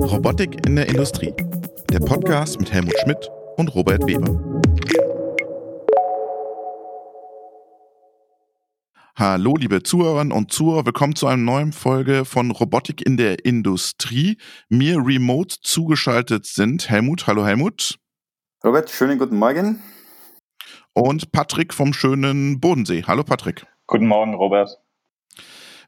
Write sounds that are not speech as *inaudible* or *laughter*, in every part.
Robotik in der Industrie. Der Podcast mit Helmut Schmidt und Robert Weber. Hallo, liebe Zuhörerinnen und Zuhörer, willkommen zu einer neuen Folge von Robotik in der Industrie. Mir remote zugeschaltet sind Helmut. Hallo, Helmut. Robert, schönen guten Morgen. Und Patrick vom schönen Bodensee. Hallo, Patrick. Guten Morgen, Robert.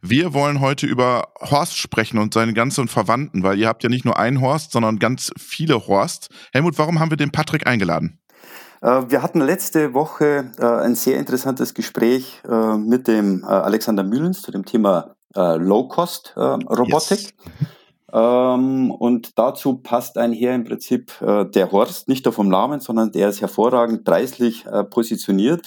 Wir wollen heute über Horst sprechen und seine ganzen Verwandten, weil ihr habt ja nicht nur einen Horst, sondern ganz viele Horst. Helmut, warum haben wir den Patrick eingeladen? Äh, wir hatten letzte Woche äh, ein sehr interessantes Gespräch äh, mit dem Alexander Mühlens zu dem Thema Low-Cost-Robotik. Yes. Ähm, und dazu passt einher im Prinzip der Horst, nicht nur vom Namen, sondern der ist hervorragend preislich positioniert.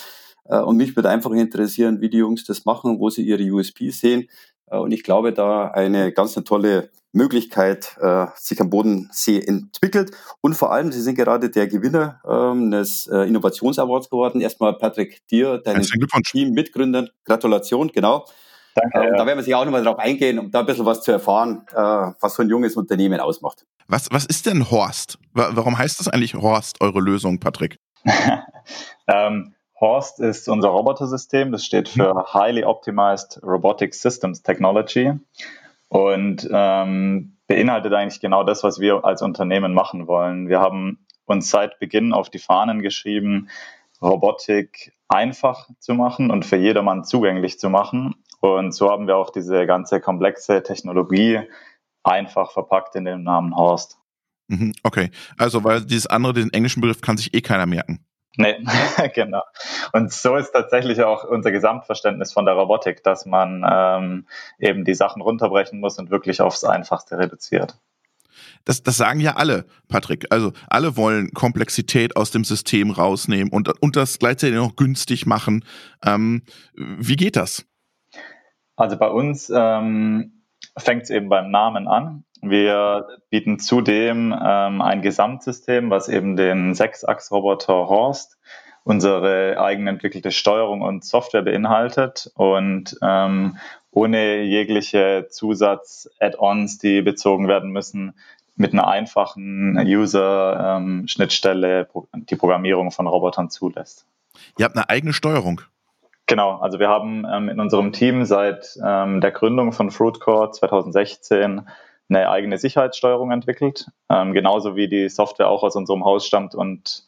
Und mich würde einfach interessieren, wie die Jungs das machen, wo sie ihre USP sehen. Und ich glaube, da eine ganz eine tolle Möglichkeit äh, sich am Bodensee entwickelt. Und vor allem, Sie sind gerade der Gewinner ähm, des äh, Innovationsawards geworden. Erstmal Patrick, dir, deinem Team, Mitgründern, Gratulation, genau. Danke. Äh, ja. Da werden wir sich auch nochmal darauf eingehen, um da ein bisschen was zu erfahren, äh, was so ein junges Unternehmen ausmacht. Was, was ist denn Horst? Warum heißt das eigentlich Horst, eure Lösung, Patrick? *laughs* ähm, Horst ist unser Robotersystem. Das steht für mhm. Highly Optimized Robotic Systems Technology und ähm, beinhaltet eigentlich genau das, was wir als Unternehmen machen wollen. Wir haben uns seit Beginn auf die Fahnen geschrieben, Robotik einfach zu machen und für jedermann zugänglich zu machen. Und so haben wir auch diese ganze komplexe Technologie einfach verpackt in dem Namen Horst. Mhm, okay, also weil dieses andere, den englischen Begriff kann sich eh keiner merken. Nee, *laughs* genau. Und so ist tatsächlich auch unser Gesamtverständnis von der Robotik, dass man ähm, eben die Sachen runterbrechen muss und wirklich aufs Einfachste reduziert. Das, das sagen ja alle, Patrick. Also alle wollen Komplexität aus dem System rausnehmen und, und das gleichzeitig noch günstig machen. Ähm, wie geht das? Also bei uns ähm, fängt es eben beim Namen an. Wir bieten zudem ähm, ein Gesamtsystem, was eben den Sechsachs-Roboter Horst, unsere eigenentwickelte Steuerung und Software beinhaltet und ähm, ohne jegliche Zusatz-Add-ons, die bezogen werden müssen, mit einer einfachen User-Schnittstelle ähm, die Programmierung von Robotern zulässt. Ihr habt eine eigene Steuerung. Genau, also wir haben ähm, in unserem Team seit ähm, der Gründung von Fruitcore 2016 eine eigene Sicherheitssteuerung entwickelt, ähm, genauso wie die Software auch aus unserem Haus stammt und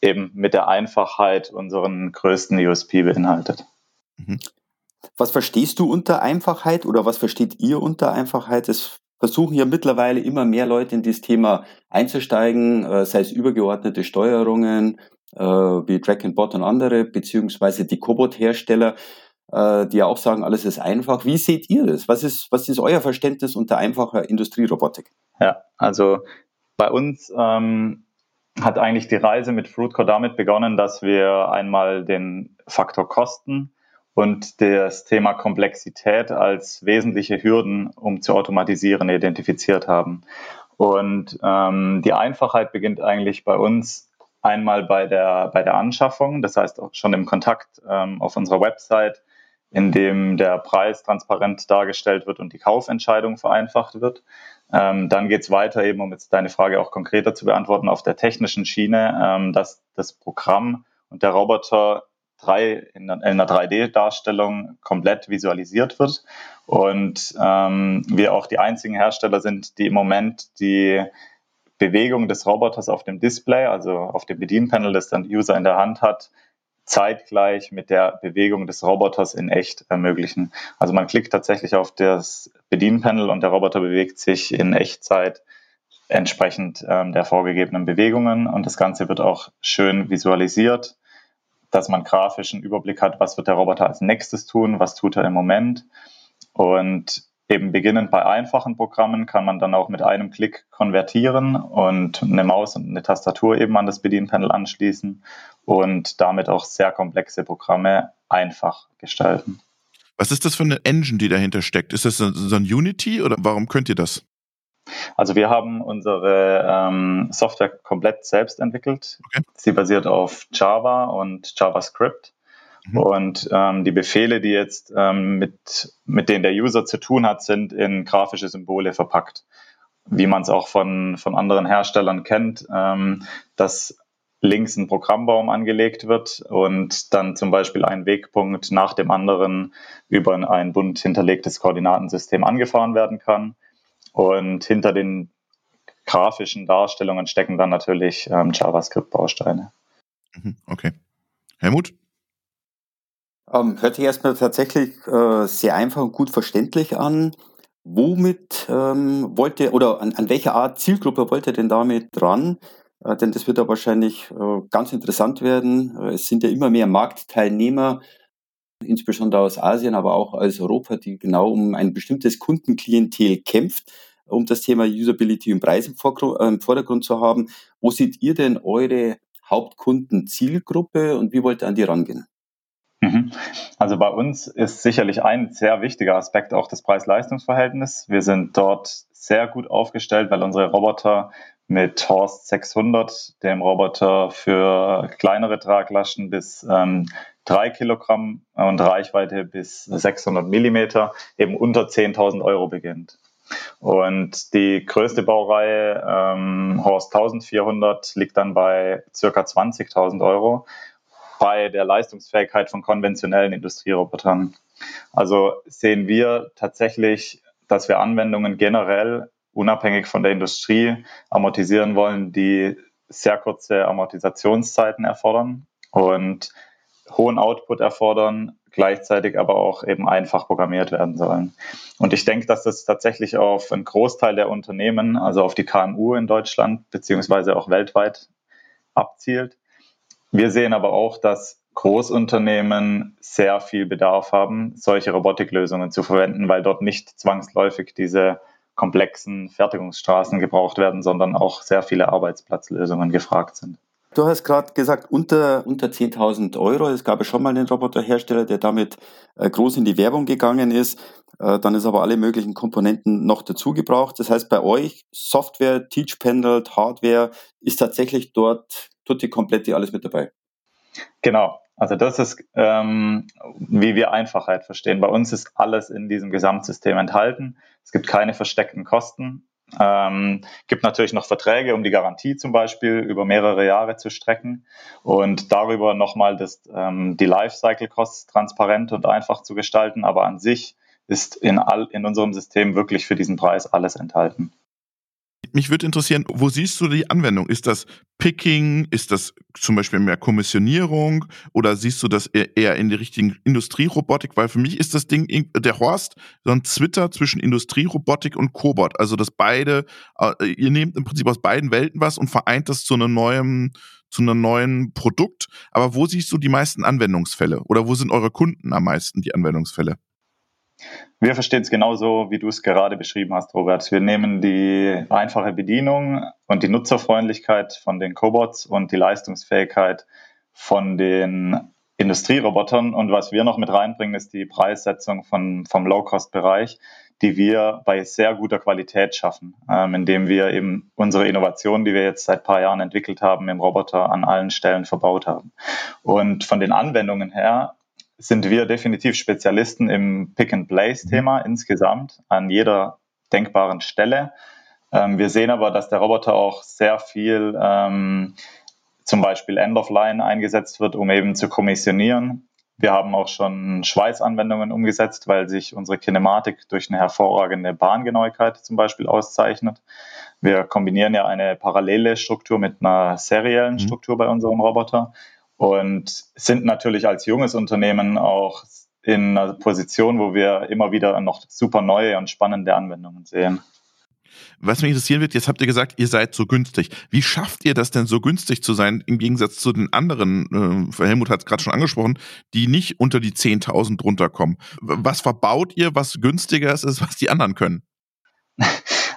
eben mit der Einfachheit unseren größten USP beinhaltet. Mhm. Was verstehst du unter Einfachheit oder was versteht ihr unter Einfachheit? Es versuchen ja mittlerweile immer mehr Leute in dieses Thema einzusteigen, äh, sei es übergeordnete Steuerungen äh, wie Drag and Bot und andere, beziehungsweise die Cobot-Hersteller äh, die ja auch sagen, alles ist einfach. Wie seht ihr das? Was ist, was ist euer Verständnis unter einfacher Industrierobotik? Ja, also bei uns ähm, hat eigentlich die Reise mit Fruitcore damit begonnen, dass wir einmal den Faktor Kosten und das Thema Komplexität als wesentliche Hürden, um zu automatisieren, identifiziert haben. Und ähm, die Einfachheit beginnt eigentlich bei uns einmal bei der, bei der Anschaffung, das heißt auch schon im Kontakt ähm, auf unserer Website in dem der Preis transparent dargestellt wird und die Kaufentscheidung vereinfacht wird. Ähm, dann geht es weiter, eben um jetzt deine Frage auch konkreter zu beantworten, auf der technischen Schiene, ähm, dass das Programm und der Roboter drei, in, in einer 3D-Darstellung komplett visualisiert wird und ähm, wir auch die einzigen Hersteller sind, die im Moment die Bewegung des Roboters auf dem Display, also auf dem Bedienpanel, das dann User in der Hand hat, zeitgleich mit der Bewegung des Roboters in echt ermöglichen. Also man klickt tatsächlich auf das Bedienpanel und der Roboter bewegt sich in Echtzeit entsprechend ähm, der vorgegebenen Bewegungen und das Ganze wird auch schön visualisiert, dass man grafischen Überblick hat, was wird der Roboter als nächstes tun, was tut er im Moment und eben beginnend bei einfachen Programmen kann man dann auch mit einem Klick konvertieren und eine Maus und eine Tastatur eben an das Bedienpanel anschließen und damit auch sehr komplexe Programme einfach gestalten. Was ist das für eine Engine, die dahinter steckt? Ist das so ein Unity oder warum könnt ihr das? Also wir haben unsere ähm, Software komplett selbst entwickelt. Okay. Sie basiert auf Java und JavaScript. Und ähm, die Befehle, die jetzt ähm, mit, mit denen der User zu tun hat, sind in grafische Symbole verpackt. Wie man es auch von, von anderen Herstellern kennt, ähm, dass links ein Programmbaum angelegt wird und dann zum Beispiel ein Wegpunkt nach dem anderen über ein bunt hinterlegtes Koordinatensystem angefahren werden kann. Und hinter den grafischen Darstellungen stecken dann natürlich ähm, JavaScript-Bausteine. Mhm, okay. Helmut? Ähm, hört sich erstmal tatsächlich äh, sehr einfach und gut verständlich an. Womit ähm, wollt ihr oder an, an welcher Art Zielgruppe wollt ihr denn damit dran? Äh, denn das wird ja wahrscheinlich äh, ganz interessant werden. Äh, es sind ja immer mehr Marktteilnehmer, insbesondere aus Asien, aber auch aus Europa, die genau um ein bestimmtes Kundenklientel kämpft, um das Thema Usability und Preis im Vordergrund zu haben. Wo seht ihr denn eure Hauptkundenzielgruppe und wie wollt ihr an die rangehen? Mhm. Also bei uns ist sicherlich ein sehr wichtiger Aspekt auch das Preis-Leistungs-Verhältnis. Wir sind dort sehr gut aufgestellt, weil unsere Roboter mit Horst 600, dem Roboter für kleinere Traglaschen bis ähm, 3 Kilogramm und Reichweite bis 600 Millimeter eben unter 10.000 Euro beginnt. Und die größte Baureihe, ähm, Horst 1400, liegt dann bei circa 20.000 Euro bei der Leistungsfähigkeit von konventionellen Industrierobotern. Also sehen wir tatsächlich, dass wir Anwendungen generell unabhängig von der Industrie amortisieren wollen, die sehr kurze Amortisationszeiten erfordern und hohen Output erfordern, gleichzeitig aber auch eben einfach programmiert werden sollen. Und ich denke, dass das tatsächlich auf einen Großteil der Unternehmen, also auf die KMU in Deutschland beziehungsweise auch weltweit abzielt. Wir sehen aber auch, dass Großunternehmen sehr viel Bedarf haben, solche Robotiklösungen zu verwenden, weil dort nicht zwangsläufig diese komplexen Fertigungsstraßen gebraucht werden, sondern auch sehr viele Arbeitsplatzlösungen gefragt sind. Du hast gerade gesagt, unter, unter 10.000 Euro. Es gab ja schon mal einen Roboterhersteller, der damit äh, groß in die Werbung gegangen ist. Äh, dann ist aber alle möglichen Komponenten noch dazu gebraucht. Das heißt, bei euch Software, Teach Panel, Hardware ist tatsächlich dort tutti kompletti alles mit dabei. Genau. Also das ist, ähm, wie wir Einfachheit verstehen. Bei uns ist alles in diesem Gesamtsystem enthalten. Es gibt keine versteckten Kosten. Ähm, gibt natürlich noch Verträge, um die Garantie zum Beispiel über mehrere Jahre zu strecken und darüber nochmal das, ähm, die Lifecycle-Costs transparent und einfach zu gestalten. Aber an sich ist in, all, in unserem System wirklich für diesen Preis alles enthalten mich würde interessieren, wo siehst du die Anwendung? Ist das Picking? Ist das zum Beispiel mehr Kommissionierung? Oder siehst du das eher in die richtigen Industrierobotik? Weil für mich ist das Ding, der Horst, so ein Twitter zwischen Industrierobotik und Cobot. Also, dass beide, äh, ihr nehmt im Prinzip aus beiden Welten was und vereint das zu einem neuen, zu einem neuen Produkt. Aber wo siehst du die meisten Anwendungsfälle? Oder wo sind eure Kunden am meisten die Anwendungsfälle? Wir verstehen es genauso, wie du es gerade beschrieben hast, Robert. Wir nehmen die einfache Bedienung und die Nutzerfreundlichkeit von den Cobots und die Leistungsfähigkeit von den Industrierobotern. Und was wir noch mit reinbringen, ist die Preissetzung von, vom Low-Cost-Bereich, die wir bei sehr guter Qualität schaffen, ähm, indem wir eben unsere Innovationen, die wir jetzt seit ein paar Jahren entwickelt haben, im Roboter an allen Stellen verbaut haben. Und von den Anwendungen her sind wir definitiv Spezialisten im Pick-and-Place-Thema mhm. insgesamt an jeder denkbaren Stelle. Ähm, wir sehen aber, dass der Roboter auch sehr viel ähm, zum Beispiel End-of-Line eingesetzt wird, um eben zu kommissionieren. Wir haben auch schon Schweißanwendungen umgesetzt, weil sich unsere Kinematik durch eine hervorragende Bahngenauigkeit zum Beispiel auszeichnet. Wir kombinieren ja eine parallele Struktur mit einer seriellen mhm. Struktur bei unserem Roboter und sind natürlich als junges Unternehmen auch in einer Position, wo wir immer wieder noch super neue und spannende Anwendungen sehen. Was mich interessieren wird, jetzt habt ihr gesagt, ihr seid so günstig. Wie schafft ihr das denn so günstig zu sein im Gegensatz zu den anderen, äh, Helmut hat es gerade schon angesprochen, die nicht unter die 10.000 runterkommen? Was verbaut ihr, was günstiger ist, was die anderen können? *laughs*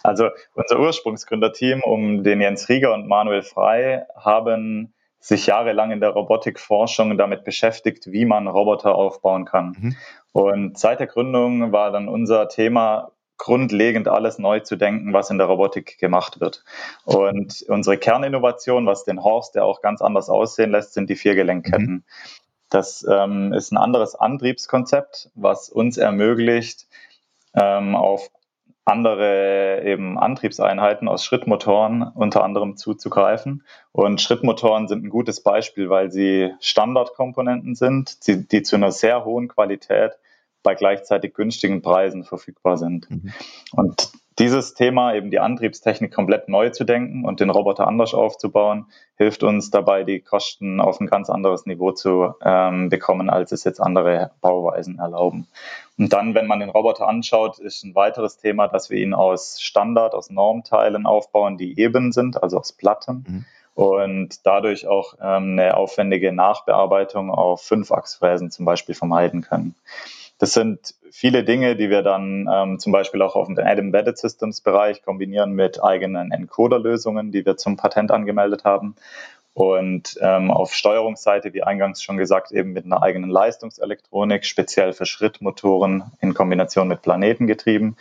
Also unser Ursprungsgründerteam um den Jens Rieger und Manuel Frei haben sich jahrelang in der Robotikforschung damit beschäftigt, wie man Roboter aufbauen kann. Mhm. Und seit der Gründung war dann unser Thema, grundlegend alles neu zu denken, was in der Robotik gemacht wird. Und unsere Kerninnovation, was den Horst, der auch ganz anders aussehen lässt, sind die Viergelenkketten. Mhm. Das ähm, ist ein anderes Antriebskonzept, was uns ermöglicht, ähm, auf andere eben Antriebseinheiten aus Schrittmotoren unter anderem zuzugreifen. Und Schrittmotoren sind ein gutes Beispiel, weil sie Standardkomponenten sind, die, die zu einer sehr hohen Qualität bei gleichzeitig günstigen Preisen verfügbar sind. Mhm. Und dieses Thema, eben die Antriebstechnik komplett neu zu denken und den Roboter anders aufzubauen, hilft uns dabei, die Kosten auf ein ganz anderes Niveau zu ähm, bekommen, als es jetzt andere Bauweisen erlauben. Und dann, wenn man den Roboter anschaut, ist ein weiteres Thema, dass wir ihn aus Standard, aus Normteilen aufbauen, die eben sind, also aus Platten. Mhm. Und dadurch auch ähm, eine aufwendige Nachbearbeitung auf Fünfachsfräsen zum Beispiel vermeiden können. Das sind viele Dinge, die wir dann ähm, zum Beispiel auch auf dem Embedded Systems Bereich kombinieren mit eigenen Encoder-Lösungen, die wir zum Patent angemeldet haben. Und ähm, auf Steuerungsseite, wie eingangs schon gesagt, eben mit einer eigenen Leistungselektronik, speziell für Schrittmotoren in Kombination mit Planetengetrieben.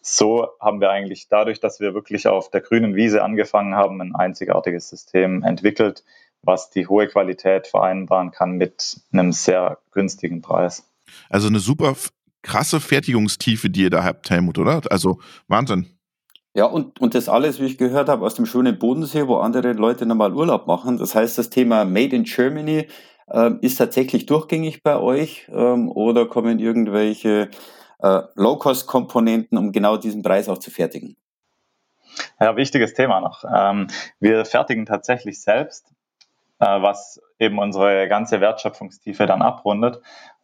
So haben wir eigentlich dadurch, dass wir wirklich auf der grünen Wiese angefangen haben, ein einzigartiges System entwickelt, was die hohe Qualität vereinbaren kann mit einem sehr günstigen Preis. Also eine super krasse Fertigungstiefe, die ihr da habt, Helmut, oder? Also Wahnsinn. Ja, und, und das alles, wie ich gehört habe, aus dem schönen Bodensee, wo andere Leute nochmal Urlaub machen. Das heißt, das Thema Made in Germany äh, ist tatsächlich durchgängig bei euch ähm, oder kommen irgendwelche äh, Low-Cost-Komponenten, um genau diesen Preis auch zu fertigen? Ja, wichtiges Thema noch. Ähm, wir fertigen tatsächlich selbst, was eben unsere ganze Wertschöpfungstiefe dann abrundet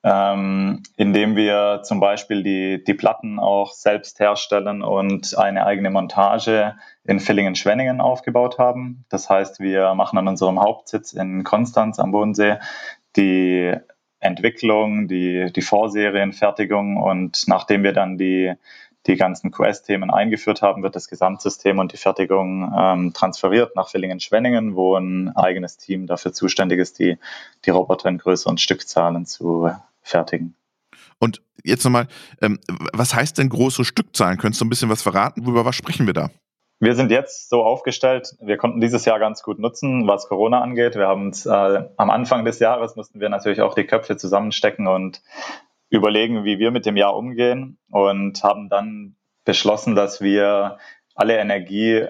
ähm, indem wir zum Beispiel die, die Platten auch selbst herstellen und eine eigene Montage in Villingen-Schwenningen aufgebaut haben. Das heißt, wir machen an unserem Hauptsitz in Konstanz am Bodensee die Entwicklung, die, die Vorserienfertigung und nachdem wir dann die, die ganzen QS-Themen eingeführt haben, wird das Gesamtsystem und die Fertigung ähm, transferiert nach Villingen-Schwenningen, wo ein eigenes Team dafür zuständig ist, die, die Roboter in größeren Stückzahlen zu fertigen. Und jetzt nochmal, ähm, was heißt denn große Stückzahlen? Könntest du ein bisschen was verraten? Über was sprechen wir da? Wir sind jetzt so aufgestellt, wir konnten dieses Jahr ganz gut nutzen, was Corona angeht. Wir haben uns äh, am Anfang des Jahres mussten wir natürlich auch die Köpfe zusammenstecken und überlegen, wie wir mit dem Jahr umgehen und haben dann beschlossen, dass wir alle Energie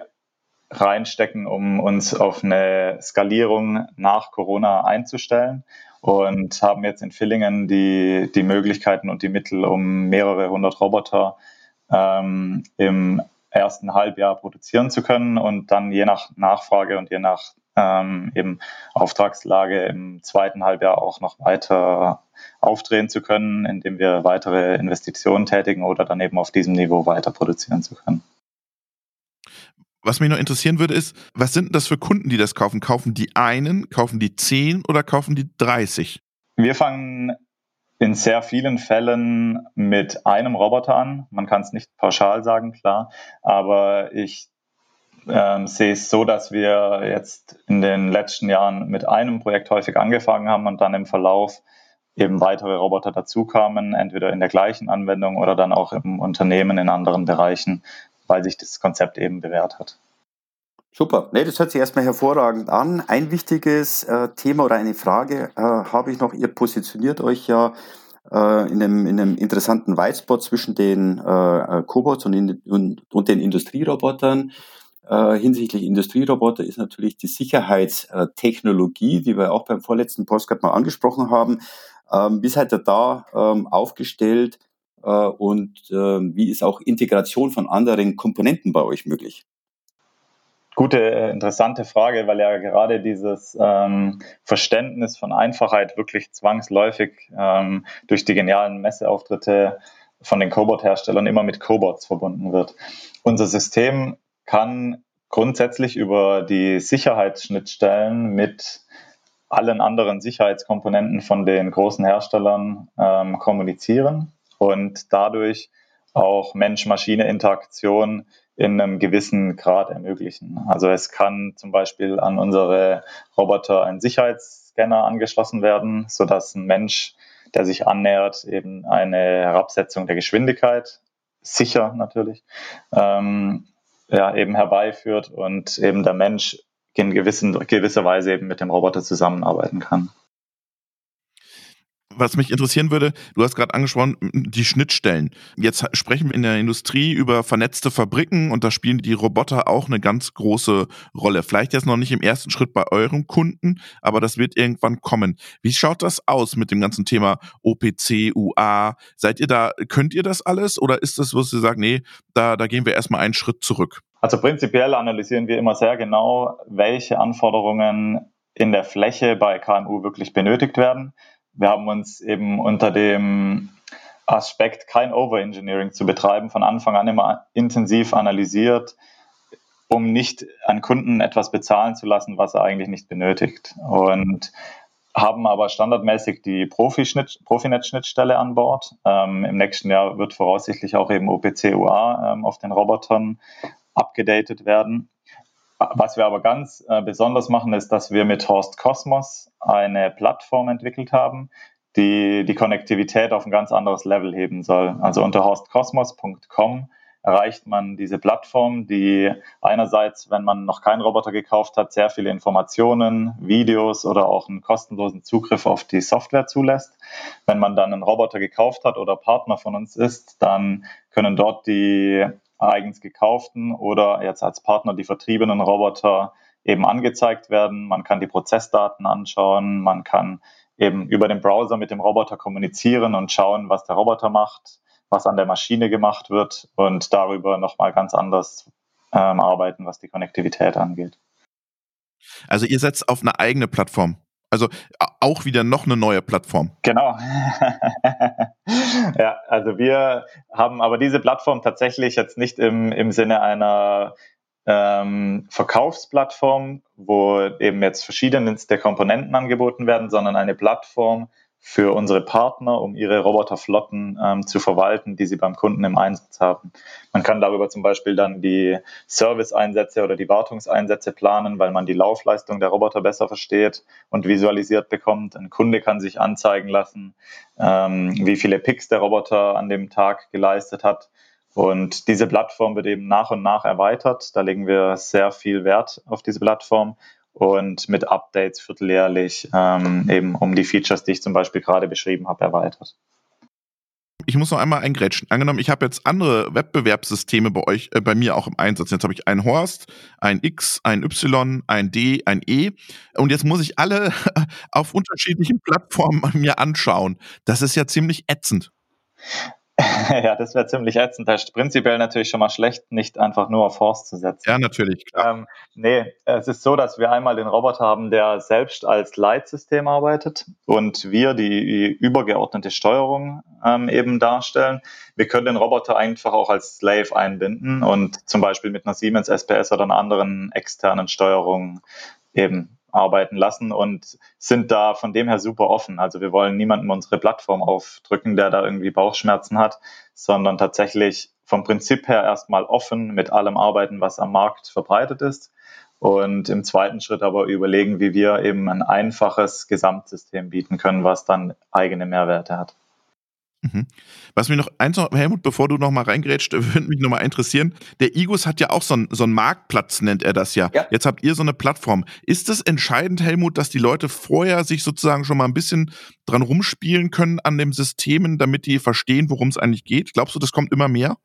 reinstecken, um uns auf eine Skalierung nach Corona einzustellen und haben jetzt in Villingen die, die Möglichkeiten und die Mittel, um mehrere hundert Roboter ähm, im ersten Halbjahr produzieren zu können und dann je nach Nachfrage und je nach ähm, eben Auftragslage im zweiten Halbjahr auch noch weiter aufdrehen zu können, indem wir weitere Investitionen tätigen oder dann eben auf diesem Niveau weiter produzieren zu können. Was mich noch interessieren würde, ist, was sind das für Kunden, die das kaufen? Kaufen die einen, kaufen die zehn oder kaufen die 30? Wir fangen in sehr vielen Fällen mit einem Roboter an. Man kann es nicht pauschal sagen, klar, aber ich ähm, sehe es so, dass wir jetzt in den letzten Jahren mit einem Projekt häufig angefangen haben und dann im Verlauf eben weitere Roboter dazukamen, entweder in der gleichen Anwendung oder dann auch im Unternehmen in anderen Bereichen, weil sich das Konzept eben bewährt hat. Super. Nee, das hört sich erstmal hervorragend an. Ein wichtiges äh, Thema oder eine Frage äh, habe ich noch. Ihr positioniert euch ja äh, in, einem, in einem interessanten Whitespot zwischen den äh, Cobots und, in, und, und, den Industrierobotern. Äh, hinsichtlich Industrieroboter ist natürlich die Sicherheitstechnologie, die wir auch beim vorletzten Postcard mal angesprochen haben. Ähm, wie seid ihr da ähm, aufgestellt? Äh, und ähm, wie ist auch Integration von anderen Komponenten bei euch möglich? Gute, äh, interessante Frage, weil ja gerade dieses ähm, Verständnis von Einfachheit wirklich zwangsläufig ähm, durch die genialen Messeauftritte von den Cobot-Herstellern immer mit Cobots verbunden wird. Unser System kann grundsätzlich über die Sicherheitsschnittstellen mit allen anderen Sicherheitskomponenten von den großen Herstellern ähm, kommunizieren und dadurch auch Mensch-Maschine-Interaktion in einem gewissen Grad ermöglichen. Also es kann zum Beispiel an unsere Roboter ein Sicherheitsscanner angeschlossen werden, sodass ein Mensch, der sich annähert, eben eine Herabsetzung der Geschwindigkeit, sicher natürlich, ähm, ja, eben herbeiführt und eben der Mensch in gewissen, gewisser Weise eben mit dem Roboter zusammenarbeiten kann. Was mich interessieren würde, du hast gerade angesprochen, die Schnittstellen. Jetzt sprechen wir in der Industrie über vernetzte Fabriken und da spielen die Roboter auch eine ganz große Rolle. Vielleicht jetzt noch nicht im ersten Schritt bei euren Kunden, aber das wird irgendwann kommen. Wie schaut das aus mit dem ganzen Thema OPC, UA? Seid ihr da, könnt ihr das alles oder ist das, wo Sie sagen, nee, da, da gehen wir erstmal einen Schritt zurück? Also prinzipiell analysieren wir immer sehr genau, welche Anforderungen in der Fläche bei KMU wirklich benötigt werden. Wir haben uns eben unter dem Aspekt, kein Overengineering zu betreiben, von Anfang an immer intensiv analysiert, um nicht an Kunden etwas bezahlen zu lassen, was er eigentlich nicht benötigt. Und haben aber standardmäßig die Profinet-Schnittstelle an Bord. Ähm, Im nächsten Jahr wird voraussichtlich auch eben OPC-UA ähm, auf den Robotern abgedatet werden. Was wir aber ganz äh, besonders machen, ist, dass wir mit Horst Cosmos eine Plattform entwickelt haben, die die Konnektivität auf ein ganz anderes Level heben soll. Also unter horstcosmos.com erreicht man diese Plattform, die einerseits, wenn man noch keinen Roboter gekauft hat, sehr viele Informationen, Videos oder auch einen kostenlosen Zugriff auf die Software zulässt. Wenn man dann einen Roboter gekauft hat oder Partner von uns ist, dann können dort die eigens gekauften oder jetzt als Partner die vertriebenen Roboter eben angezeigt werden. Man kann die Prozessdaten anschauen, man kann eben über den Browser mit dem Roboter kommunizieren und schauen, was der Roboter macht, was an der Maschine gemacht wird und darüber nochmal ganz anders ähm, arbeiten, was die Konnektivität angeht. Also ihr setzt auf eine eigene Plattform. Also auch wieder noch eine neue Plattform. Genau. *laughs* ja, also wir haben aber diese Plattform tatsächlich jetzt nicht im, im Sinne einer ähm, Verkaufsplattform, wo eben jetzt verschiedenste Komponenten angeboten werden, sondern eine Plattform, für unsere Partner, um ihre Roboterflotten ähm, zu verwalten, die sie beim Kunden im Einsatz haben. Man kann darüber zum Beispiel dann die Service-Einsätze oder die Wartungseinsätze planen, weil man die Laufleistung der Roboter besser versteht und visualisiert bekommt. Ein Kunde kann sich anzeigen lassen, ähm, wie viele Picks der Roboter an dem Tag geleistet hat. Und diese Plattform wird eben nach und nach erweitert. Da legen wir sehr viel Wert auf diese Plattform und mit Updates vierteljährlich ähm, eben um die Features, die ich zum Beispiel gerade beschrieben habe, erweitert. Ich muss noch einmal eingrätschen. Angenommen, ich habe jetzt andere Wettbewerbssysteme bei euch, äh, bei mir auch im Einsatz. Jetzt habe ich ein Horst, ein X, ein Y, ein D, ein E. Und jetzt muss ich alle *laughs* auf unterschiedlichen Plattformen mir anschauen. Das ist ja ziemlich ätzend. *laughs* ja, das wäre ziemlich ätzend. Das ist prinzipiell natürlich schon mal schlecht, nicht einfach nur auf Force zu setzen. Ja, natürlich. Klar. Ähm, nee, es ist so, dass wir einmal den Roboter haben, der selbst als Leitsystem arbeitet und wir die übergeordnete Steuerung ähm, eben darstellen. Wir können den Roboter einfach auch als Slave einbinden und zum Beispiel mit einer Siemens SPS oder einer anderen externen Steuerung eben arbeiten lassen und sind da von dem her super offen. Also wir wollen niemandem unsere Plattform aufdrücken, der da irgendwie Bauchschmerzen hat, sondern tatsächlich vom Prinzip her erstmal offen mit allem arbeiten, was am Markt verbreitet ist. Und im zweiten Schritt aber überlegen, wie wir eben ein einfaches Gesamtsystem bieten können, was dann eigene Mehrwerte hat. Mhm. Was mich noch eins noch, Helmut, bevor du noch mal reingrätscht, würde mich noch mal interessieren. Der Igus hat ja auch so einen, so einen Marktplatz, nennt er das ja. ja. Jetzt habt ihr so eine Plattform. Ist es entscheidend, Helmut, dass die Leute vorher sich sozusagen schon mal ein bisschen dran rumspielen können an den Systemen, damit die verstehen, worum es eigentlich geht? Glaubst du, das kommt immer mehr?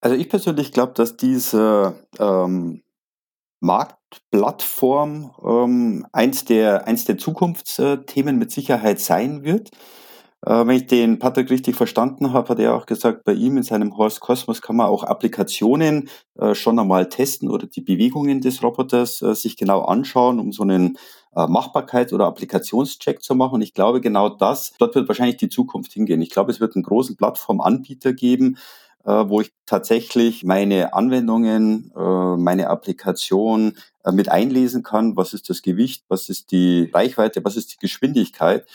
Also ich persönlich glaube, dass diese ähm, Marktplattform ähm, eins, der, eins der Zukunftsthemen mit Sicherheit sein wird. Äh, wenn ich den Patrick richtig verstanden habe, hat er auch gesagt, bei ihm in seinem Horst Cosmos kann man auch Applikationen äh, schon einmal testen oder die Bewegungen des Roboters äh, sich genau anschauen, um so einen Machbarkeit- oder Applikationscheck zu machen. Und ich glaube, genau das, dort wird wahrscheinlich die Zukunft hingehen. Ich glaube, es wird einen großen Plattformanbieter geben, wo ich tatsächlich meine Anwendungen, meine Applikation mit einlesen kann. Was ist das Gewicht? Was ist die Reichweite? Was ist die Geschwindigkeit?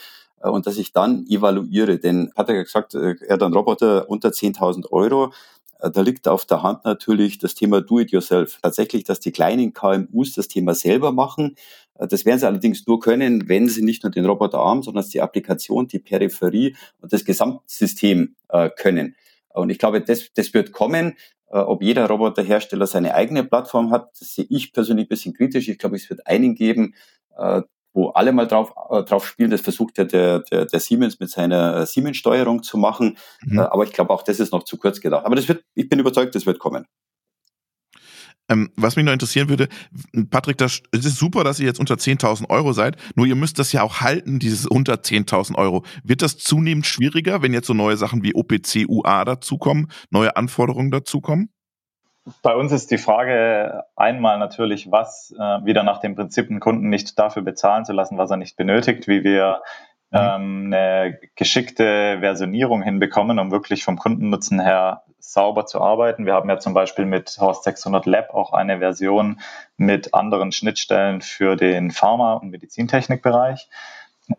Äh, und dass ich dann evaluiere. Denn hat er gesagt, äh, er hat einen Roboter unter 10.000 Euro. Äh, da liegt auf der Hand natürlich das Thema Do-it-yourself. Tatsächlich, dass die kleinen KMUs das Thema selber machen. Das werden sie allerdings nur können, wenn sie nicht nur den Roboter haben, sondern die Applikation, die Peripherie und das Gesamtsystem können. Und ich glaube, das, das wird kommen. Ob jeder Roboterhersteller seine eigene Plattform hat, das sehe ich persönlich ein bisschen kritisch. Ich glaube, es wird einen geben, wo alle mal drauf, äh, drauf spielen. Das versucht ja der, der, der Siemens mit seiner Siemens-Steuerung zu machen. Mhm. Äh, aber ich glaube, auch das ist noch zu kurz gedacht. Aber das wird, ich bin überzeugt, das wird kommen. Ähm, was mich noch interessieren würde, Patrick, das, es ist super, dass ihr jetzt unter 10.000 Euro seid, nur ihr müsst das ja auch halten, dieses unter 10.000 Euro. Wird das zunehmend schwieriger, wenn jetzt so neue Sachen wie OPC, UA dazukommen, neue Anforderungen dazukommen? Bei uns ist die Frage einmal natürlich, was äh, wieder nach dem Prinzip, einen Kunden nicht dafür bezahlen zu lassen, was er nicht benötigt, wie wir mhm. ähm, eine geschickte Versionierung hinbekommen, um wirklich vom Kundennutzen her sauber zu arbeiten. Wir haben ja zum Beispiel mit Horst 600 Lab auch eine Version mit anderen Schnittstellen für den Pharma- und Medizintechnikbereich.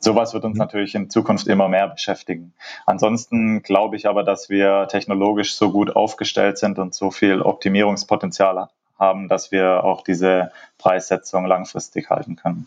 Sowas wird uns mhm. natürlich in Zukunft immer mehr beschäftigen. Ansonsten glaube ich aber, dass wir technologisch so gut aufgestellt sind und so viel Optimierungspotenzial haben, dass wir auch diese Preissetzung langfristig halten können.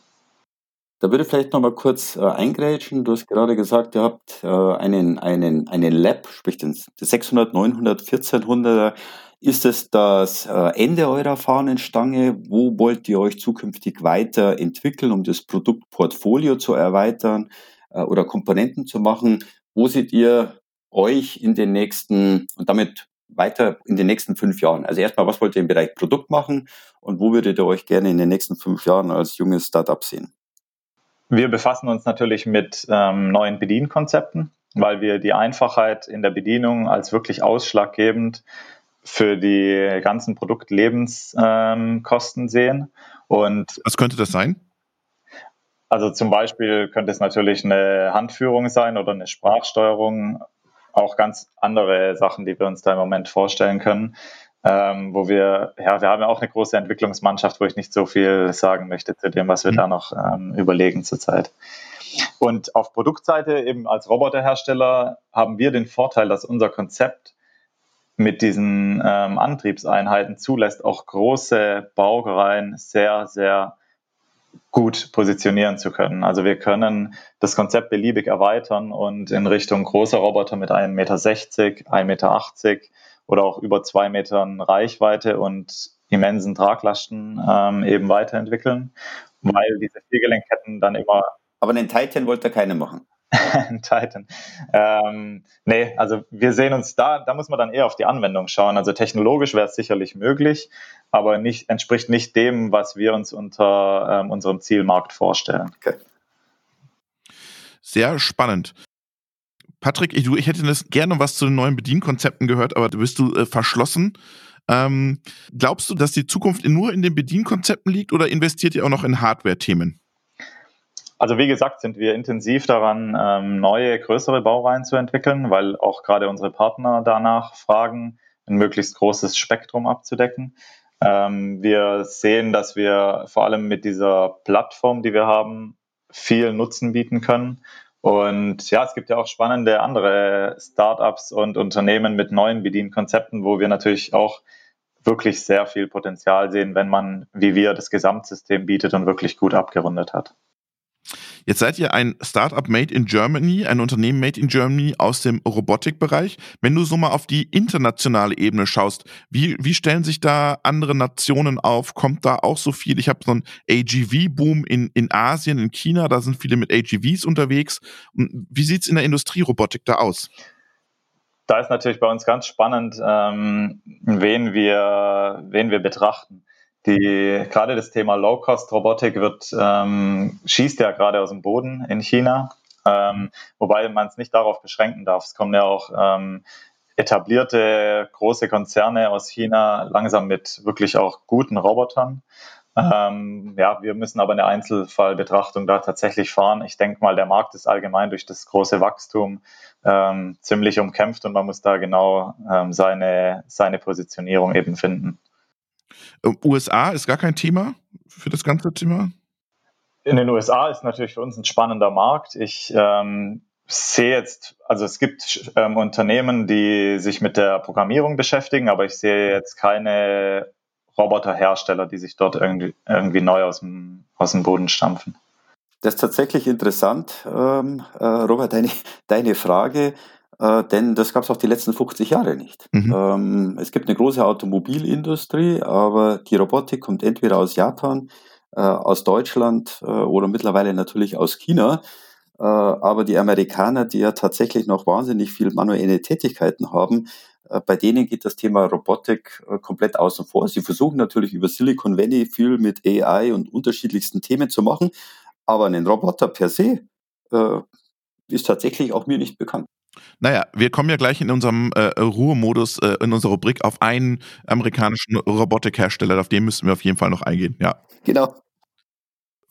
Da würde ich vielleicht noch mal kurz äh, eingrätschen. Du hast gerade gesagt, ihr habt äh, einen, einen, einen Lab, sprich den 600, 900, 1400er ist es das äh, Ende eurer Fahnenstange? Wo wollt ihr euch zukünftig weiterentwickeln, um das Produktportfolio zu erweitern äh, oder Komponenten zu machen? Wo seht ihr euch in den nächsten und damit weiter in den nächsten fünf Jahren? Also erstmal, was wollt ihr im Bereich Produkt machen und wo würdet ihr euch gerne in den nächsten fünf Jahren als junges Startup sehen? Wir befassen uns natürlich mit ähm, neuen Bedienkonzepten, weil wir die Einfachheit in der Bedienung als wirklich ausschlaggebend für die ganzen Produktlebenskosten ähm, sehen. Und Was könnte das sein? Also zum Beispiel könnte es natürlich eine Handführung sein oder eine Sprachsteuerung, auch ganz andere Sachen, die wir uns da im Moment vorstellen können. Ähm, wo wir, ja, wir haben ja auch eine große Entwicklungsmannschaft, wo ich nicht so viel sagen möchte zu dem, was wir mhm. da noch ähm, überlegen zurzeit. Und auf Produktseite eben als Roboterhersteller haben wir den Vorteil, dass unser Konzept mit diesen ähm, Antriebseinheiten zulässt, auch große Baureihen sehr, sehr gut positionieren zu können. Also wir können das Konzept beliebig erweitern und in Richtung großer Roboter mit 1,60 Meter, 1,80 Meter oder auch über zwei Metern Reichweite und immensen Traglasten ähm, eben weiterentwickeln, weil diese Viergelenkketten dann immer. Aber den Titan wollte keine machen. *laughs* Titan. Ähm, nee, also wir sehen uns da, da muss man dann eher auf die Anwendung schauen. Also technologisch wäre es sicherlich möglich, aber nicht, entspricht nicht dem, was wir uns unter ähm, unserem Zielmarkt vorstellen. Okay. Sehr spannend. Patrick, ich, ich hätte das gerne was zu den neuen Bedienkonzepten gehört, aber du bist du äh, verschlossen. Ähm, glaubst du, dass die Zukunft nur in den Bedienkonzepten liegt oder investiert ihr auch noch in Hardware-Themen? Also wie gesagt, sind wir intensiv daran, ähm, neue, größere Baureihen zu entwickeln, weil auch gerade unsere Partner danach fragen, ein möglichst großes Spektrum abzudecken. Ähm, wir sehen, dass wir vor allem mit dieser Plattform, die wir haben, viel Nutzen bieten können. Und ja, es gibt ja auch spannende andere Startups und Unternehmen mit neuen Bedienkonzepten, wo wir natürlich auch wirklich sehr viel Potenzial sehen, wenn man, wie wir, das Gesamtsystem bietet und wirklich gut abgerundet hat. Jetzt seid ihr ein Startup Made in Germany, ein Unternehmen Made in Germany aus dem Robotikbereich. Wenn du so mal auf die internationale Ebene schaust, wie, wie stellen sich da andere Nationen auf? Kommt da auch so viel? Ich habe so einen AGV-Boom in, in Asien, in China, da sind viele mit AGVs unterwegs. Wie sieht's in der Industrierobotik da aus? Da ist natürlich bei uns ganz spannend, ähm, wen, wir, wen wir betrachten. Die, gerade das Thema Low-Cost-Robotik wird, ähm, schießt ja gerade aus dem Boden in China, ähm, wobei man es nicht darauf beschränken darf. Es kommen ja auch ähm, etablierte große Konzerne aus China langsam mit wirklich auch guten Robotern. Ähm, ja, wir müssen aber eine Einzelfallbetrachtung da tatsächlich fahren. Ich denke mal, der Markt ist allgemein durch das große Wachstum ähm, ziemlich umkämpft und man muss da genau ähm, seine, seine Positionierung eben finden. Ähm, USA ist gar kein Thema für das ganze Thema? In den USA ist natürlich für uns ein spannender Markt. Ich ähm, sehe jetzt, also es gibt ähm, Unternehmen, die sich mit der Programmierung beschäftigen, aber ich sehe jetzt keine Roboterhersteller, die sich dort irgendwie, irgendwie neu aus dem, aus dem Boden stampfen. Das ist tatsächlich interessant, ähm, äh, Robert, deine, deine Frage. Äh, denn das gab es auch die letzten 50 Jahre nicht. Mhm. Ähm, es gibt eine große Automobilindustrie, aber die Robotik kommt entweder aus Japan, äh, aus Deutschland äh, oder mittlerweile natürlich aus China. Äh, aber die Amerikaner, die ja tatsächlich noch wahnsinnig viel manuelle Tätigkeiten haben, äh, bei denen geht das Thema Robotik äh, komplett außen vor. Sie versuchen natürlich über Silicon Valley viel mit AI und unterschiedlichsten Themen zu machen, aber einen Roboter per se ist tatsächlich auch mir nicht bekannt. Naja, wir kommen ja gleich in unserem äh, Ruhemodus, äh, in unserer Rubrik auf einen amerikanischen Robotikhersteller. Auf den müssen wir auf jeden Fall noch eingehen. Ja. Genau.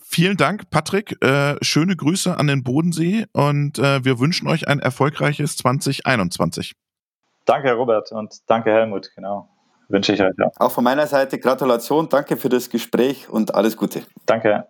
Vielen Dank, Patrick. Äh, schöne Grüße an den Bodensee und äh, wir wünschen euch ein erfolgreiches 2021. Danke, Robert, und danke, Helmut. Genau. Wünsche ich euch auch. Auch von meiner Seite Gratulation, danke für das Gespräch und alles Gute. Danke.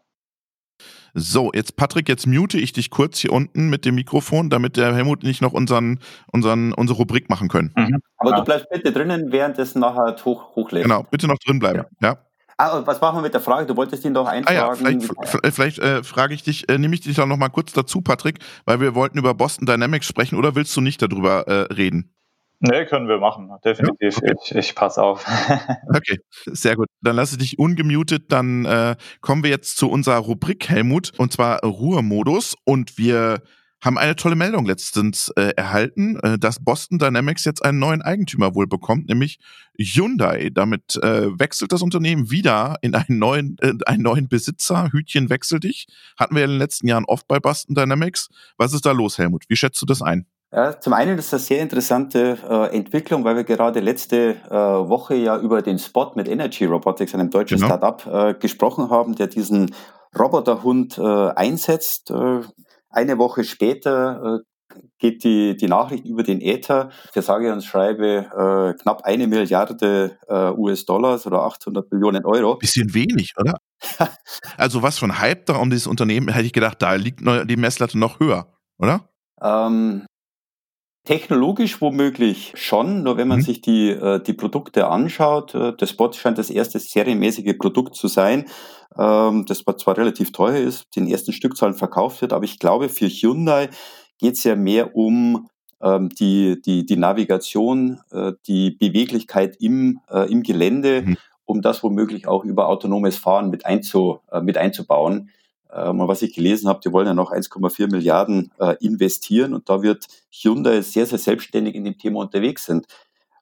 So, jetzt Patrick, jetzt mute ich dich kurz hier unten mit dem Mikrofon, damit der Helmut nicht noch unseren, unseren, unsere Rubrik machen können. Mhm. Aber ja. du bleibst bitte drinnen, währenddessen nachher hoch, hochlädt. Genau, bitte noch drin bleiben. Ja. ja. Ah, was machen wir mit der Frage? Du wolltest ihn doch einfragen. Ah ja, vielleicht, vielleicht äh, frage ich dich, äh, nehme ich dich doch noch mal kurz dazu, Patrick, weil wir wollten über Boston Dynamics sprechen oder willst du nicht darüber äh, reden? Nee, können wir machen, definitiv. Ja, okay. Ich, ich passe auf. *laughs* okay, sehr gut. Dann lasse ich dich ungemutet. Dann äh, kommen wir jetzt zu unserer Rubrik, Helmut, und zwar Ruhemodus. Und wir haben eine tolle Meldung letztens äh, erhalten, äh, dass Boston Dynamics jetzt einen neuen Eigentümer wohl bekommt, nämlich Hyundai. Damit äh, wechselt das Unternehmen wieder in einen neuen, äh, einen neuen Besitzer. Hütchen wechsel dich. Hatten wir ja in den letzten Jahren oft bei Boston Dynamics. Was ist da los, Helmut? Wie schätzt du das ein? Ja, zum einen ist das eine sehr interessante äh, Entwicklung, weil wir gerade letzte äh, Woche ja über den Spot mit Energy Robotics, einem deutschen genau. Startup, äh, gesprochen haben, der diesen Roboterhund äh, einsetzt. Äh, eine Woche später äh, geht die, die Nachricht über den Äther für sage und schreibe äh, knapp eine Milliarde äh, US-Dollars oder 800 Millionen Euro. Bisschen wenig, oder? *laughs* also was von Hype da um dieses Unternehmen, hätte ich gedacht, da liegt die Messlatte noch höher, oder? Ähm, Technologisch womöglich schon, nur wenn man mhm. sich die, äh, die Produkte anschaut, äh, das Spot scheint das erste serienmäßige Produkt zu sein, ähm, das zwar relativ teuer ist, den ersten Stückzahlen verkauft wird, aber ich glaube, für Hyundai geht es ja mehr um ähm, die, die, die Navigation, äh, die Beweglichkeit im, äh, im Gelände, mhm. um das womöglich auch über autonomes Fahren mit, einzu, äh, mit einzubauen. Ähm, was ich gelesen habe, die wollen ja noch 1,4 Milliarden äh, investieren und da wird Hyundai sehr, sehr selbstständig in dem Thema unterwegs sind.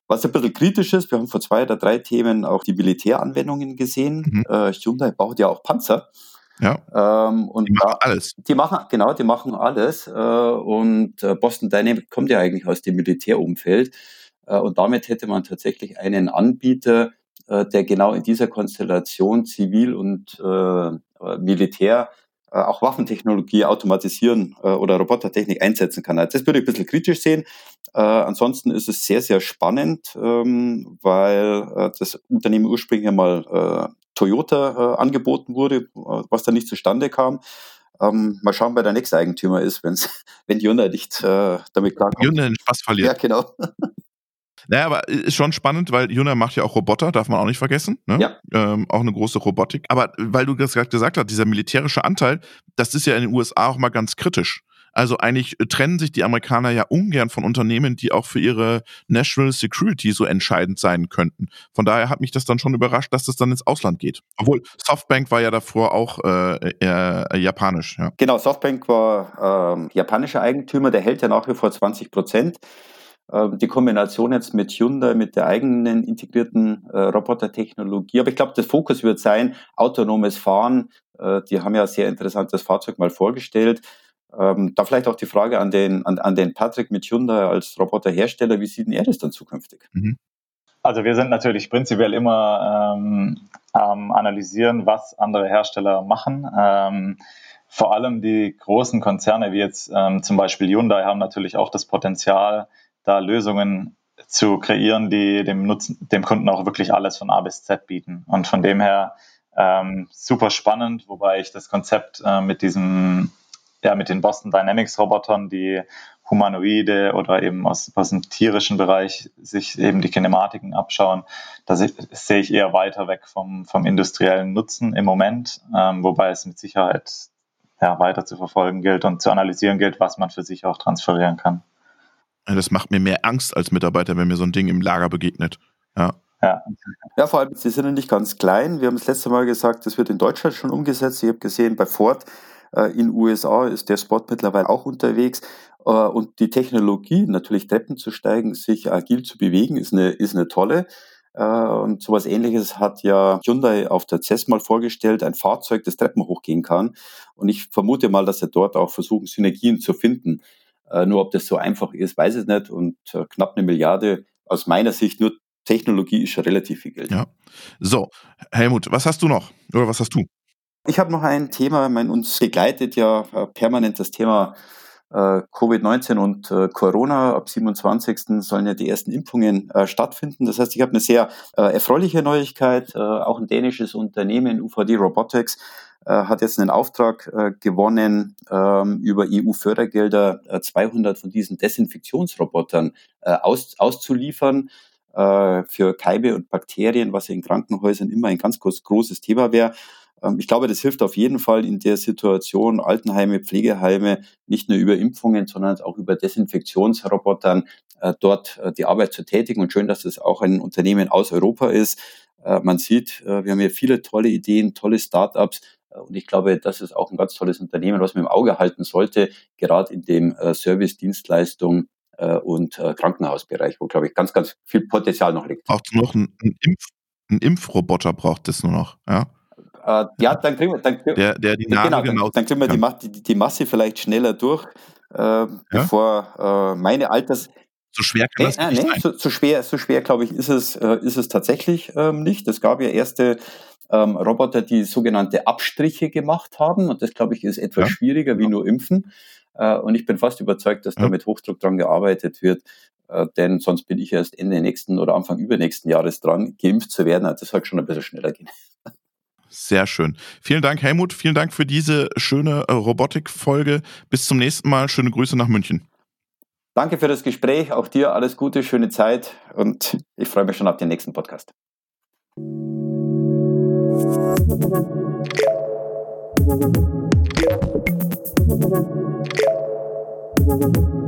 Was ein bisschen kritisch ist, wir haben vor zwei oder drei Themen auch die Militäranwendungen gesehen. Mhm. Äh, Hyundai baut ja auch Panzer. Ja. Ähm, und die machen alles. Die machen, genau, die machen alles. Äh, und Boston Dynamics kommt ja eigentlich aus dem Militärumfeld. Und damit hätte man tatsächlich einen Anbieter, äh, der genau in dieser Konstellation Zivil und äh, Militär äh, auch Waffentechnologie automatisieren äh, oder Robotertechnik einsetzen kann. Also das würde ich ein bisschen kritisch sehen. Äh, ansonsten ist es sehr, sehr spannend, ähm, weil äh, das Unternehmen ursprünglich mal äh, Toyota äh, angeboten wurde, äh, was da nicht zustande kam. Ähm, mal schauen, wer der nächste Eigentümer ist, wenn's, *laughs* wenn Hyundai nicht äh, damit klarkommt. Hyundai den Spaß verliert. Ja, genau. Naja, aber ist schon spannend, weil Hyundai macht ja auch Roboter, darf man auch nicht vergessen. Ne? Ja. Ähm, auch eine große Robotik. Aber weil du das gerade gesagt hast, dieser militärische Anteil, das ist ja in den USA auch mal ganz kritisch. Also eigentlich trennen sich die Amerikaner ja ungern von Unternehmen, die auch für ihre National Security so entscheidend sein könnten. Von daher hat mich das dann schon überrascht, dass das dann ins Ausland geht. Obwohl Softbank war ja davor auch äh, äh, japanisch. Ja. Genau, Softbank war äh, japanischer Eigentümer, der hält ja nach wie vor 20 Prozent. Ähm, die Kombination jetzt mit Hyundai, mit der eigenen integrierten äh, Robotertechnologie. Aber ich glaube, der Fokus wird sein, autonomes Fahren. Äh, die haben ja ein sehr interessantes Fahrzeug mal vorgestellt. Ähm, da vielleicht auch die Frage an den, an, an den Patrick mit Hyundai als Roboterhersteller, wie sieht denn er das dann zukünftig? Mhm. Also wir sind natürlich prinzipiell immer ähm, am Analysieren, was andere Hersteller machen. Ähm, vor allem die großen Konzerne wie jetzt ähm, zum Beispiel Hyundai haben natürlich auch das Potenzial, da Lösungen zu kreieren, die dem, Nutzen, dem Kunden auch wirklich alles von A bis Z bieten. Und von dem her ähm, super spannend, wobei ich das Konzept äh, mit diesem, ja, mit den Boston Dynamics Robotern, die Humanoide oder eben aus, aus dem tierischen Bereich sich eben die Kinematiken abschauen, da sehe ich eher weiter weg vom, vom industriellen Nutzen im Moment, ähm, wobei es mit Sicherheit ja, weiter zu verfolgen gilt und zu analysieren gilt, was man für sich auch transferieren kann. Das macht mir mehr Angst als Mitarbeiter, wenn mir so ein Ding im Lager begegnet. Ja. Ja. ja, vor allem, sie sind ja nicht ganz klein. Wir haben das letzte Mal gesagt, das wird in Deutschland schon umgesetzt. Ich habe gesehen, bei Ford äh, in USA ist der Spot mittlerweile auch unterwegs. Äh, und die Technologie, natürlich Treppen zu steigen, sich agil zu bewegen, ist eine, ist eine tolle. Äh, und sowas ähnliches hat ja Hyundai auf der CES mal vorgestellt, ein Fahrzeug, das Treppen hochgehen kann. Und ich vermute mal, dass sie dort auch versuchen, Synergien zu finden. Nur ob das so einfach ist, weiß ich nicht. Und knapp eine Milliarde aus meiner Sicht nur Technologie ist schon relativ viel Geld. Ja. So, Helmut, was hast du noch? Oder was hast du? Ich habe noch ein Thema, mein, uns begleitet ja äh, permanent das Thema äh, Covid-19 und äh, Corona. Ab 27. sollen ja die ersten Impfungen äh, stattfinden. Das heißt, ich habe eine sehr äh, erfreuliche Neuigkeit. Äh, auch ein dänisches Unternehmen, UVD Robotics, hat jetzt einen Auftrag gewonnen, ähm, über EU-Fördergelder 200 von diesen Desinfektionsrobotern aus, auszuliefern für Keime und Bakterien, was in Krankenhäusern immer ein ganz großes Thema wäre. Ähm, ich glaube, das hilft auf jeden Fall in der Situation, Altenheime, Pflegeheime, nicht nur über Impfungen, sondern auch über Desinfektionsrobotern äh, dort äh, die Arbeit zu tätigen. Und schön, dass es auch ein Unternehmen aus Europa ist. Äh, man sieht, wir haben hier viele tolle Ideen, tolle Startups. Und ich glaube, das ist auch ein ganz tolles Unternehmen, was man im Auge halten sollte, gerade in dem Service, Dienstleistung und Krankenhausbereich, wo, glaube ich, ganz, ganz viel Potenzial noch liegt. Braucht noch einen, Impf, einen Impfroboter, braucht es nur noch, ja? Äh, ja, dann kriegen wir, dann, der, der die genau, genau dann, kriegen wir die, die, die, Masse vielleicht schneller durch, äh, bevor äh, meine Alters so schwer kann das nee, nicht nee, sein. So, so, schwer, so schwer glaube ich ist es, äh, ist es tatsächlich ähm, nicht. Es gab ja erste ähm, Roboter, die sogenannte Abstriche gemacht haben und das glaube ich ist etwas ja. schwieriger wie nur Impfen. Äh, und ich bin fast überzeugt, dass ja. da mit Hochdruck dran gearbeitet wird, äh, denn sonst bin ich erst Ende nächsten oder Anfang übernächsten Jahres dran, geimpft zu werden. Also das sollte schon ein bisschen schneller gehen. Sehr schön. Vielen Dank, Helmut. Vielen Dank für diese schöne äh, Robotik-Folge. Bis zum nächsten Mal. Schöne Grüße nach München. Danke für das Gespräch. Auch dir alles Gute, schöne Zeit und ich freue mich schon auf den nächsten Podcast. Thank you.